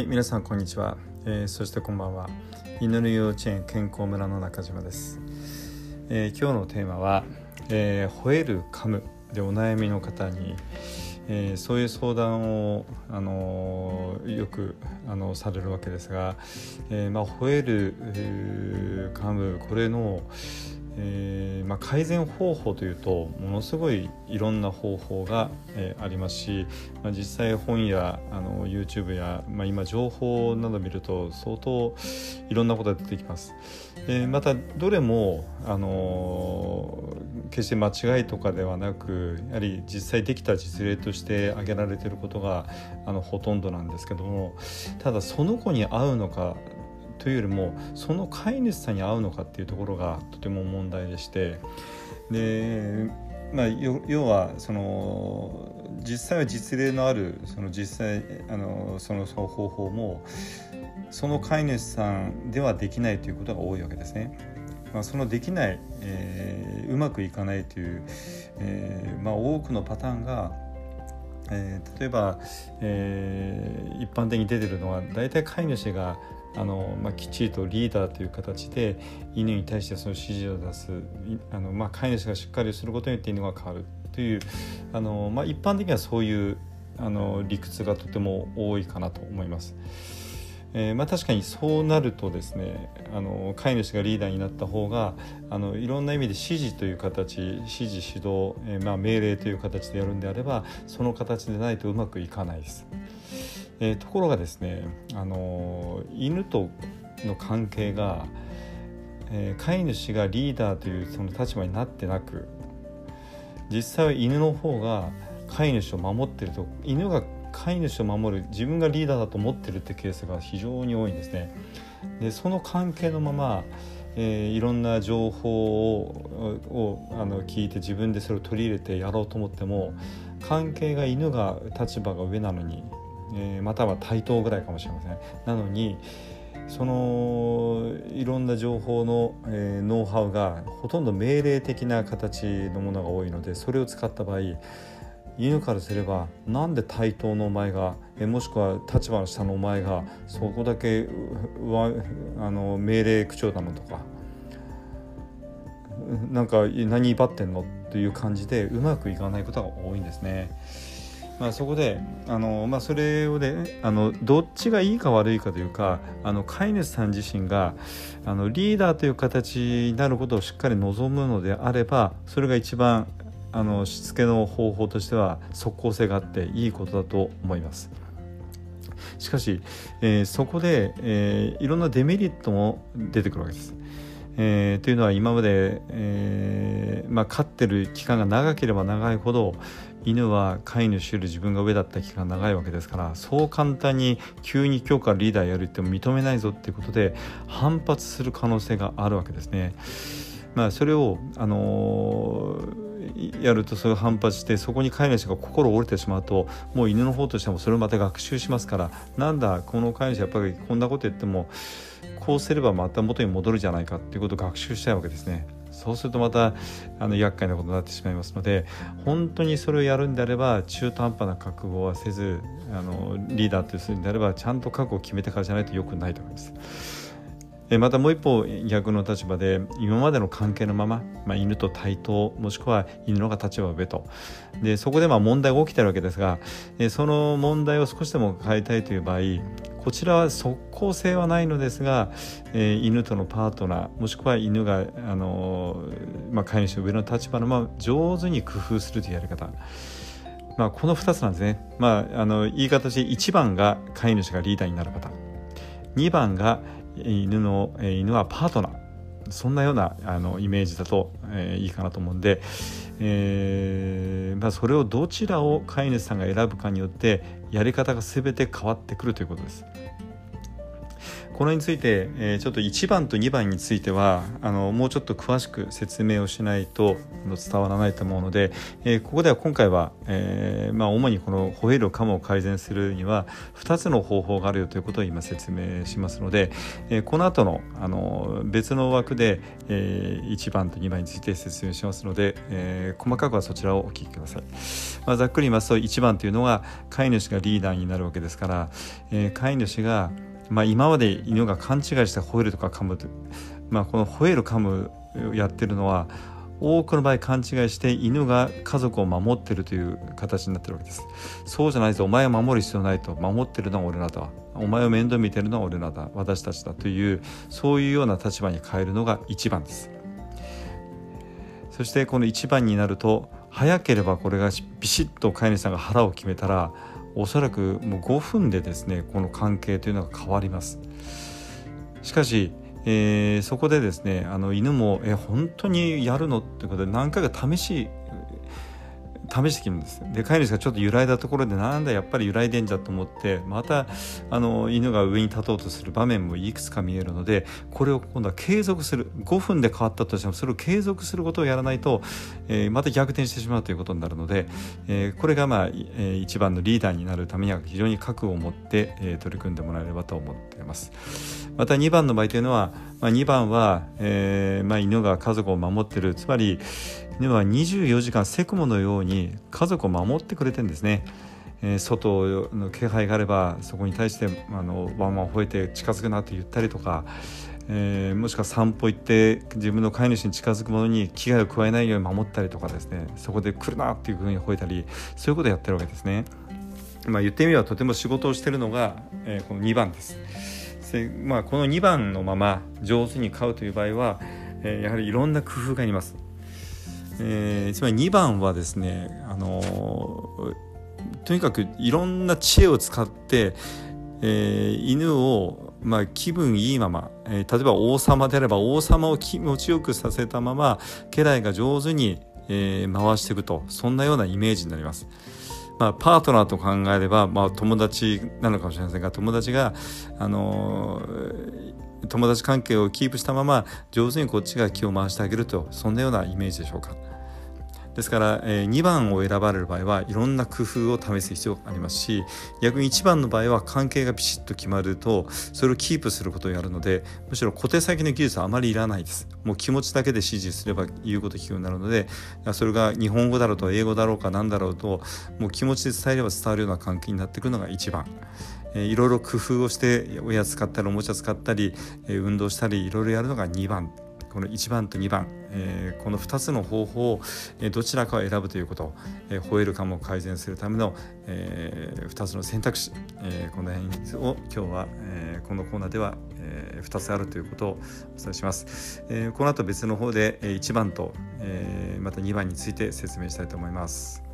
はい皆さんこんにちは、えー、そしてこんばんは。犬の幼稚園健康村の中島です、えー、今日のテーマは、えー、吠える噛むでお悩みの方に、えー、そういう相談を、あのー、よくあのされるわけですが、えーまあ、吠える噛むこれの、えーまあ、改善方法というとものすごいいろんな方法が、えー、ありますし、まあ、実際本やあの YouTube や、まあ、今情報など見ると相当いろんなことが出てきます。えー、またどれも、あの、決して間違いとかではなくやはり実際できた実例として挙げられていることがあのほとんどなんですけどもただその子に合うのかというよりもその飼い主さんに合うのかっていうところがとても問題でしてで、まあ、要はその実際は実例のあるその実際あのその方法もその飼い主さんではできないということが多いわけですね。まあ、そのできない、えー、うまくいかないという、えーまあ、多くのパターンがえー、例えば、えー、一般的に出てるのは大体飼い主があの、まあ、きっちりとリーダーという形で犬に対してその指示を出すあの、まあ、飼い主がしっかりすることによって犬が変わるというあの、まあ、一般的にはそういうあの理屈がとても多いかなと思います。えーまあ、確かにそうなるとですねあの飼い主がリーダーになった方があのいろんな意味で指示という形指示指導、えーまあ、命令という形でやるんであればその形でないとうまくいかないです。えー、ところがですね、あの犬との関係が、えー、飼い主がリーダーというその立場になってなく実際は犬の方が飼い主を守ってると犬が飼い主を守る自分がリーダーだと思ってるってケースが非常に多いんですね。でその関係のままえー、いろんな情報をあの聞いて自分でそれを取り入れてやろうと思っても関係が犬が立場が上なのにえー、または対等ぐらいかもしれませんなのにそのいろんな情報の、えー、ノウハウがほとんど命令的な形のものが多いのでそれを使った場合犬からすればなんで対等のお前がえもしくは立場の下のお前がそこだけあの命令口調なのとかなんか何威張ってんのっていう感じでうまくいかないことが多いんですね。まあ、そこであの、まあ、それをねあのどっちがいいか悪いかというかあの飼い主さん自身があのリーダーという形になることをしっかり望むのであればそれが一番あのしつけの方法としては即効性があっていいことだと思います。しかし、えー、そこで、えー、いろんなデメリットも出てくるわけです。えー、というのは今まで、えーまあ、飼ってる期間が長ければ長いほど犬は飼い主より自分が上だった期間長いわけですからそう簡単に急に今日からリーダーやるっても認めないぞっていうことで反発する可能性があるわけですね。まあ、それを、あのー、やるとそれを反発してそこに飼い主が心折れてしまうともう犬の方としてもそれをまた学習しますからなんだこの飼い主やっぱりこんなこと言ってもこうすればまた元に戻るじゃないかっていうことを学習したいわけですね。そうするとまたあの厄介なことになってしまいますので本当にそれをやるんであれば中途半端な覚悟はせずあのリーダーとするんであればちゃんと覚悟を決めてからじゃないとよくないと思います。またもう一方逆の立場で今までの関係のまま、まあ、犬と対等もしくは犬の方が立場上とでそこでまあ問題が起きてるわけですがその問題を少しでも変えたいという場合こちらは即効性はないのですが、えー、犬とのパートナーもしくは犬が、あのー、まあ、飼い主の上の立場のまま上手に工夫するというやり方、まあ、この2つなんですね、まあ、あの言い方で1番が飼い主がリーダーになる方。2番が犬の犬はパートナー。そんなようなあのイメージだと、えー、いいかなと思うんで、えーまあ、それをどちらを飼い主さんが選ぶかによってやり方が全て変わってくるということです。これについて、えー、ちょっと1番と2番についてはあのもうちょっと詳しく説明をしないと伝わらないと思うので、えー、ここでは今回は、えーまあ、主にこのホエールカムを改善するには2つの方法があるよということを今説明しますので、え、この後のあの別の枠で、えー、1番と2番について説明しますので、え、細かくはそちらをお聞きください。まあ、ざっくり言いますと1番というのは飼い主がリーダーになるわけですから、え、飼い主がまあ、今まで犬が勘違いして吠えるとか噛むと、まあ、この吠える噛むやってるのは多くの場合勘違いして犬が家族を守ってるという形になってるわけです。そうじゃないとお前を守る必要ないと守ってるのは俺らだお前を面倒見てるのは俺らだ。私たちだというそういうような立場に変えるのが一番です。そしてこの一番になると早ければこれがビシッと飼い主さんが腹を決めたらおそらくもう5分でですねこの関係というのが変わりますしかし、えー、そこでですねあの犬も「え本当にやるの?」ってことで何回か試し試してきるんですで飼い主がちょっと揺らいだところでなんだやっぱり揺らいでんじゃと思ってまたあの犬が上に立とうとする場面もいくつか見えるのでこれを今度は継続する。5分で変わったとしてもそれを継続することをやらないと、えー、また逆転してしまうということになるので、えー、これがまあ、えー、一番のリーダーになるためには非常に覚悟を持って、えー、取り組んでもらえればと思っています。また2番の場合というのは、まあ、2番は、えーまあ、犬が家族を守ってる。つまり犬は24時間セクモのように家族を守ってくれてるんですね。えー、外の気配があればそこに対してあのワンワン吠えて近づくなって言ったりとか、えー、もしくは散歩行って自分の飼い主に近づくものに危害を加えないように守ったりとかですねそこで来るなっていうふうに吠えたりそういうことをやってるわけですね。まあ、言ってみればとても仕事をしてるのが、えー、この2番です。でまあ、この2番のまま上手に飼うという場合は、えー、やはりいろんな工夫があります。えー、つまり2番はですね、あのー、とにかくいろんな知恵を使って、えー、犬を、まあ、気分いいまま、えー、例えば王様であれば王様を気持ちよくさせたまま家来が上手に、えー、回していくとそんなようなイメージになります。まあ、パートナーと考えれば、まあ、友達なのかもしれませんが友達が、あのー、友達関係をキープしたまま上手にこっちが気を回してあげるとそんなようなイメージでしょうか。ですから、えー、2番を選ばれる場合はいろんな工夫を試す必要がありますし逆に1番の場合は関係がピシッと決まるとそれをキープすることをやるのでむしろ小手先の技術はあまりいらないですもう気持ちだけで指示すれば言うこと聞くようになるのでそれが日本語だろうと英語だろうか何だろうともう気持ちで伝えれば伝わるような関係になってくるのが1番。えー、いろいろ工夫をしておやつ買ったりおもちゃ使ったり、えー、運動したりいろいろやるのが2番この1番と2番、えー、この2つの方法を、えー、どちらかを選ぶということ、えー、吠える感を改善するための、えー、2つの選択肢、えー、この辺を今日は、えー、このコーナーでは、えー、2つあるということをお伝えします、えー、この後別の方で1番と、えー、また2番について説明したいと思います。